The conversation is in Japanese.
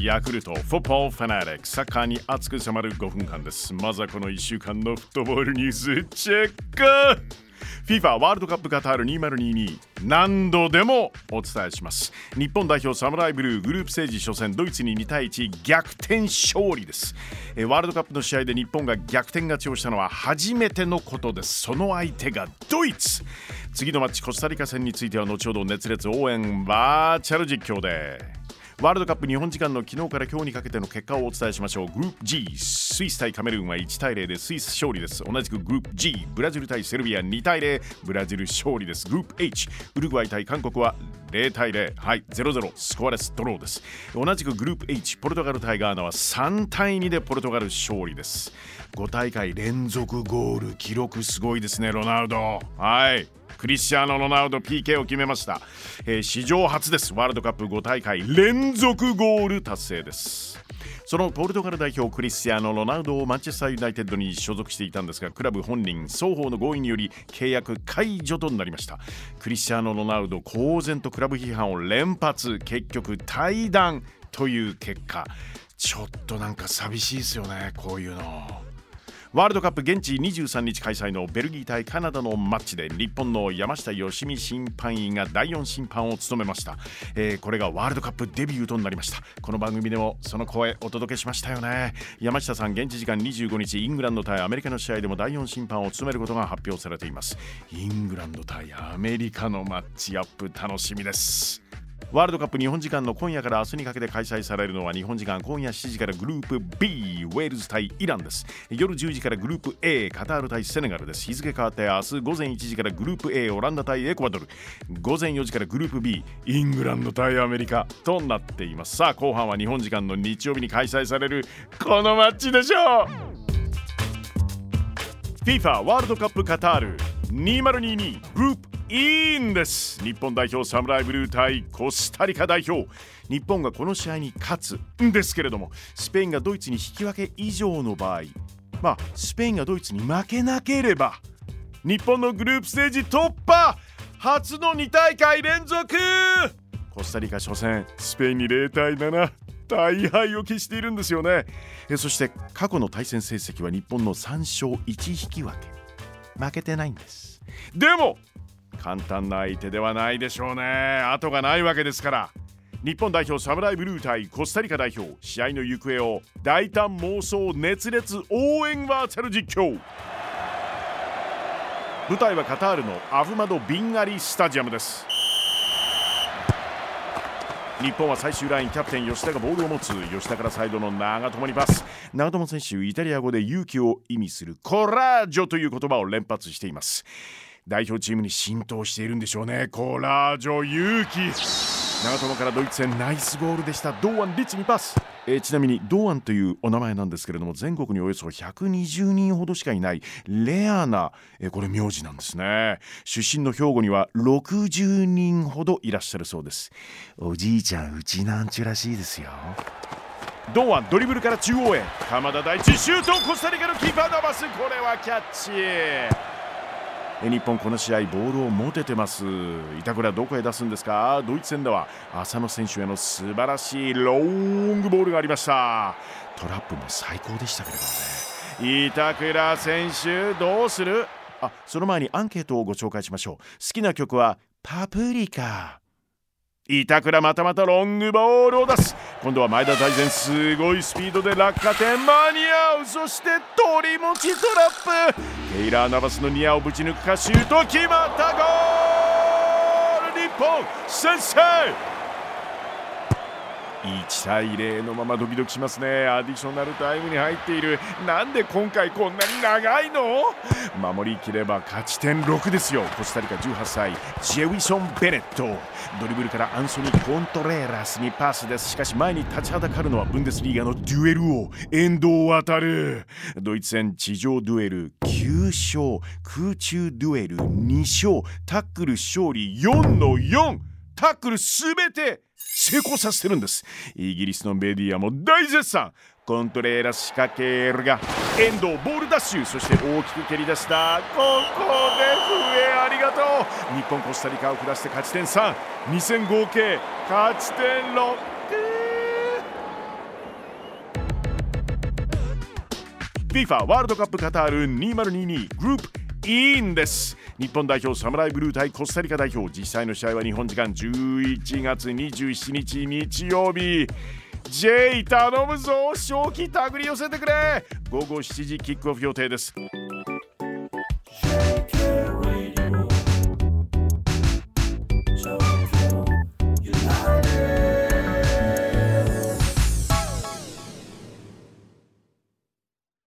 ヤクルトフォッポーファナリックサッカーに熱く迫る5分間です。まずはこの1週間のフットボールニュースチェック。FIFA ワールドカップカタール2022何度でもお伝えします。日本代表サムライブルーグループステージ初戦ドイツに2対1逆転勝利です。えワールドカップの試合で日本が逆転勝ちをしたのは初めてのことです。その相手がドイツ。次のマッチコスタリカ戦については後ほど熱烈応援バーチャル実況で。ワールドカップ日本時間の昨日から今日にかけての結果をお伝えしましょう。グループ G スイス対カメルーンは1対0でスイス勝利です。同じくグループ G ブラジル対セルビア2対0ブラジル勝利です。グループ H ウルグアイ対韓国は0対0はい0-0スコアレスドローです。同じくグループ H ポルトガル対ガーナは3対2でポルトガル勝利です。5大会連続ゴール記録すごいですねロナウド。はいクリスチャーノ・ロナウド PK を決めました、えー、史上初です。ワールドカップ5大会連続ゴール達成です。そのポルトガル代表クリスティアーノ・ロナウドをマンチェスター・ユナイテッドに所属していたんですがクラブ本人双方の合意により契約解除となりました。クリスティアーノ・ロナウド公然とクラブ批判を連発。結局退団という結果。ちょっとなんか寂しいですよねこういうの。ワールドカップ現地23日開催のベルギー対カナダのマッチで日本の山下義美審判員が第4審判を務めました、えー、これがワールドカップデビューとなりました。この番組でもその声お届けしましたよね。山下さん現地時間25日イングランド対アメリカの試合でも第4審判を務めることが発表されています。イングランド対アメリカのマッチアップ楽しみです。ワールドカップ日本時間の今夜から明日にかけて開催されるのは日本時間今夜7時からグループ B ウェールズ対イランです。夜10時からグループ A カタール対セネガルです。日付変わって明日午前1時からグループ A オランダ対エクアドル。午前4時からグループ B イングランド対アメリカとなっています。さあ後半は日本時間の日曜日に開催されるこのマッチでしょう。FIFA ワールドカップカタール。2022グループいいんです。日本代表サムライブルー対コスタリカ代表。日本がこの試合に勝つんですけれどもスペインがドイツに引き分け以上の場合。まあスペインがドイツに負けなければ日本のグループステージ突破初の2大会連続。コスタリカ初戦スペインに0対7大敗を喫しているんですよね。えそして過去の対戦成績は日本の3勝1引き分け。負けてないんです。でも簡単な相手ではないでしょうね。後がないわけですから。日本代表サムライブルー対コスタリカ代表。試合の行方を大胆妄想熱烈応援バーチャル実況。舞台はカタールのアフマド・ビンアリスタジアムです。日本は最終ラインキャプテン吉田がボールを持つ。吉田からサイドの長友にパス。長友選手イタリア語で勇気を意味するコラージョという言葉を連発しています。代表チームに浸透しているんでしょうね。コラージョ勇気。長友からドイツ戦ナイスゴールでした。堂安リッチにパス、えー、ちなみに堂安というお名前なんですけれども全国におよそ120人ほどしかいないレアな、えー、これ名字なんですね。出身の兵庫には60人ほどいらっしゃるそうです。おじいちゃんうちなんちゅらしいですよ。堂安ドリブルから中央へ。鎌田大地シュート。コスタリカのキーパー伸ばすこれはキャッチ日本この試合ボールを持ててます。板倉どこへ出すんですか？ドイツ戦では浅野選手への素晴らしいロングボールがありました。トラップも最高でしたけれどもね。板倉選手どうする？あその前にアンケートをご紹介しましょう。好きな曲はパプリカ。板倉またまたロングボールを出す。今度は前田大然すごいスピードで落下点間に合う。そして取り持ちトラップ。ケイラー・ナバスのニアをぶち抜くかシュート決まった！ゴール！日本先制！1対0のままドキドキしますね。アディショナルタイムに入っている。なんで今回こんなに長いの？守りきれば勝ち点6ですよ。コスタリカ18歳ジェウィソン・ベネット。ドリブルからアンソニー・コントレーラスにパスです。しかし前に立ちはだかるのはブンデスリーガのデュエル王遠藤航ドイツ戦地上デュエル9勝空中デュエル2勝タックル勝利4の4タックルすべて成功させてるんです。イギリスのメディアも大絶賛。コントレーラス仕掛けるが遠藤ボールダッシュそして大きく蹴り出した。ここで笛ありがとう。日本コスタリカを下して勝ち点32戦合計勝ち点6 FIFA ワールドカップカタール2022グループ。インです。日本代表サムライブルー対コスタリカ代表実際の試合は日本時間11月27日日曜日。J 頼むぞ。正気手繰り寄せてくれ。午後7時キックオフ予定です。